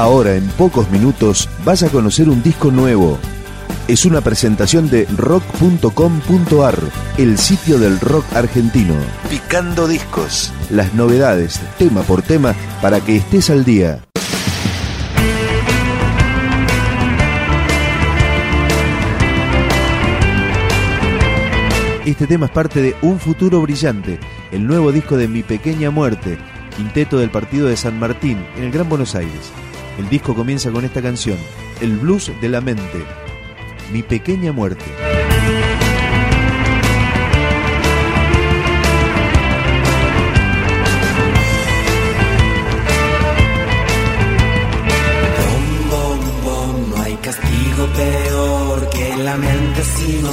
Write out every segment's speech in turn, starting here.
Ahora, en pocos minutos, vas a conocer un disco nuevo. Es una presentación de rock.com.ar, el sitio del rock argentino. Picando discos. Las novedades, tema por tema, para que estés al día. Este tema es parte de Un Futuro Brillante, el nuevo disco de Mi Pequeña Muerte, quinteto del partido de San Martín, en el Gran Buenos Aires. El disco comienza con esta canción, El Blues de la Mente, Mi Pequeña Muerte. No hay castigo peor que la mente si no.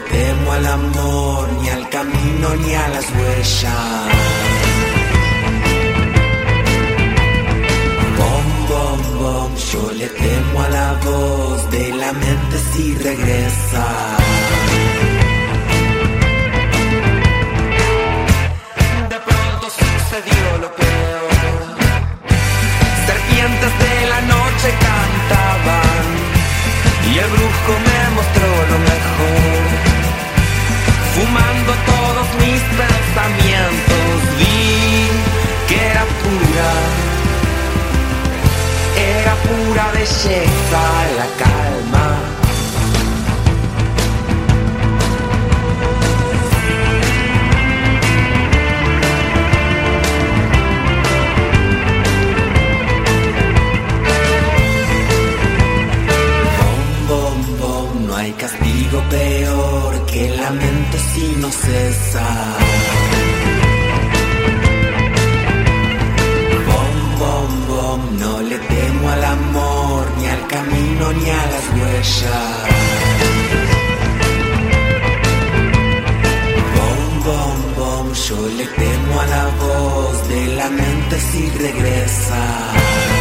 Temo al amor, ni al camino, ni a las huellas. Bom, bom, bom, yo le temo a la voz de la mente si regresa. Camino, ni a las huellas. Bom, bom, bom, yo le temo a la voz de la mente si regresa.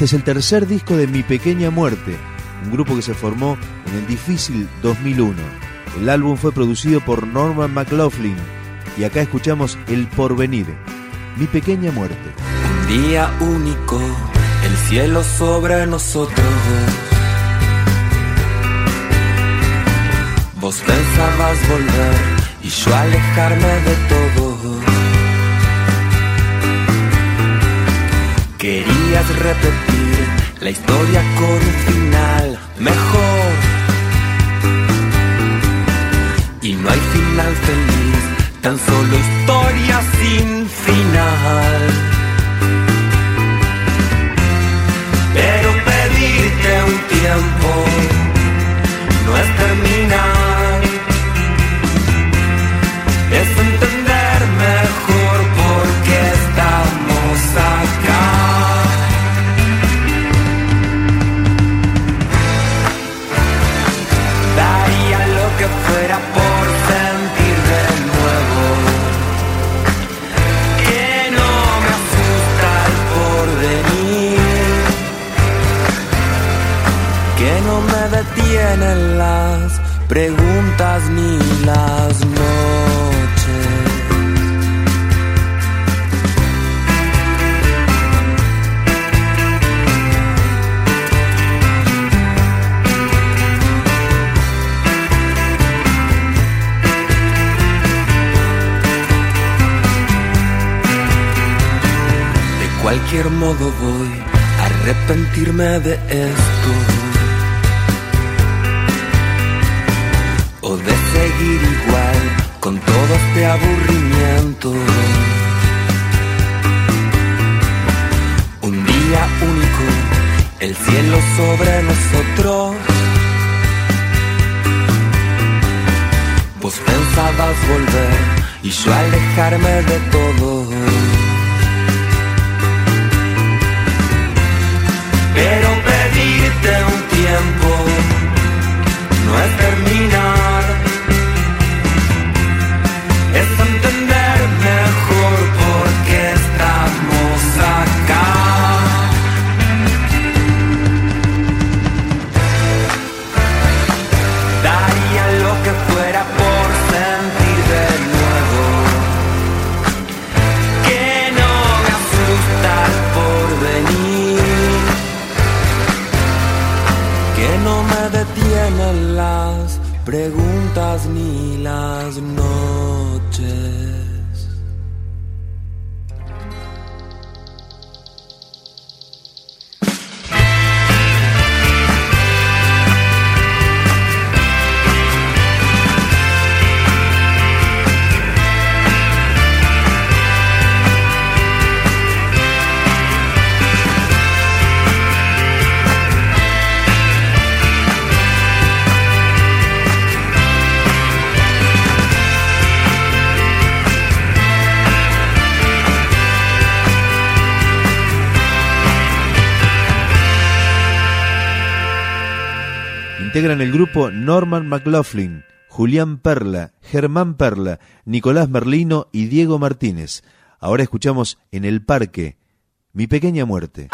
Este es el tercer disco de Mi Pequeña Muerte, un grupo que se formó en el difícil 2001. El álbum fue producido por Norman McLaughlin y acá escuchamos El Porvenir, Mi Pequeña Muerte. Un día único, el cielo sobre nosotros. Vos pensabas volver y yo alejarme de todo. Querías repetir la historia con un final mejor. Y no hay final feliz, tan solo historia sin final. Pero pedirte un tiempo no es terminar, que fuera por sentir de nuevo. Que no me asusta el porvenir, que no me detienen las preguntas ni las cualquier modo voy a arrepentirme de esto o de seguir igual con todo este aburrimiento. Un día único, el cielo sobre nosotros. Vos pensabas volver y yo alejarme de todo. Pero preguntas ni las noches. Integran el grupo Norman McLaughlin, Julián Perla, Germán Perla, Nicolás Merlino y Diego Martínez. Ahora escuchamos En el Parque, Mi Pequeña Muerte.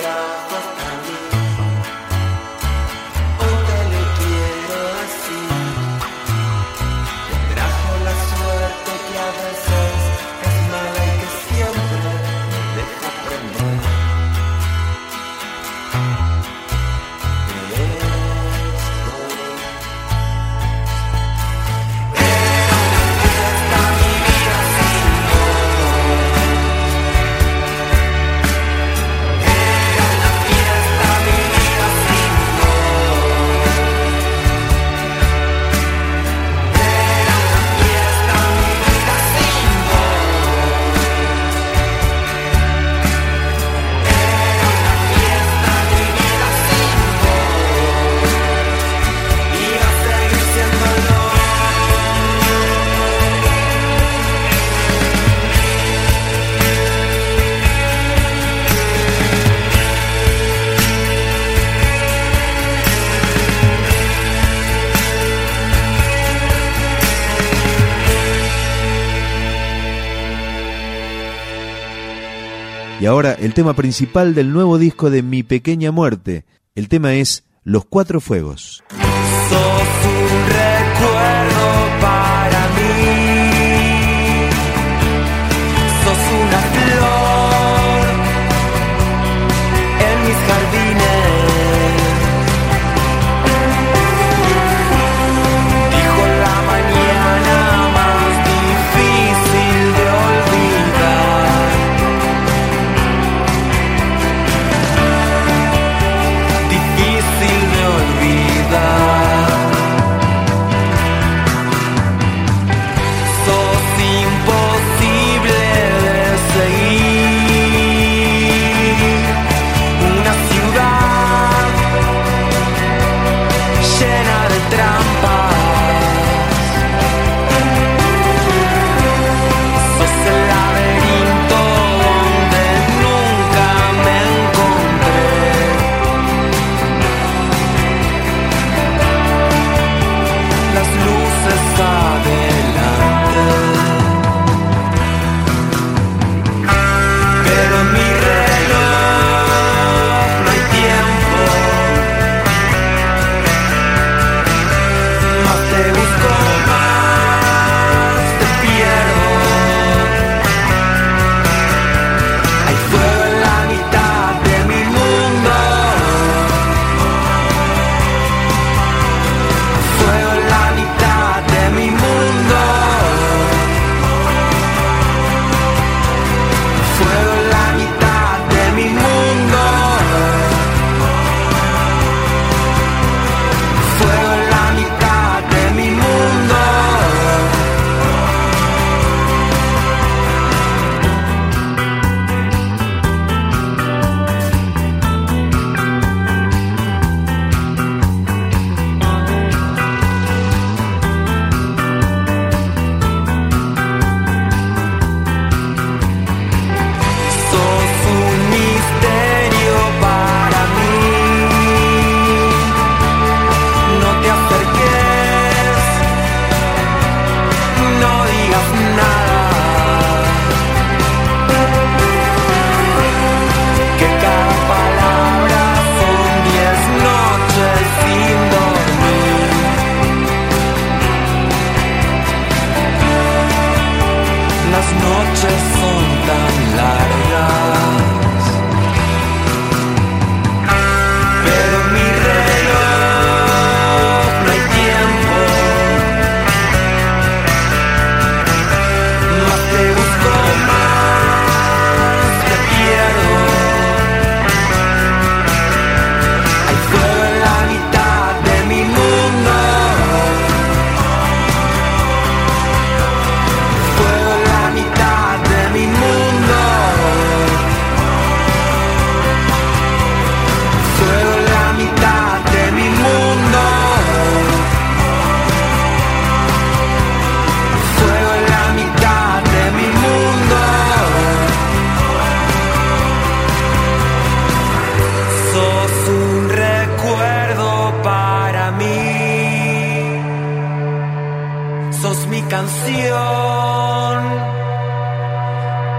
Que ahora el tema principal del nuevo disco de Mi Pequeña Muerte. El tema es Los Cuatro Fuegos.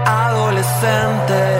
Adolescente.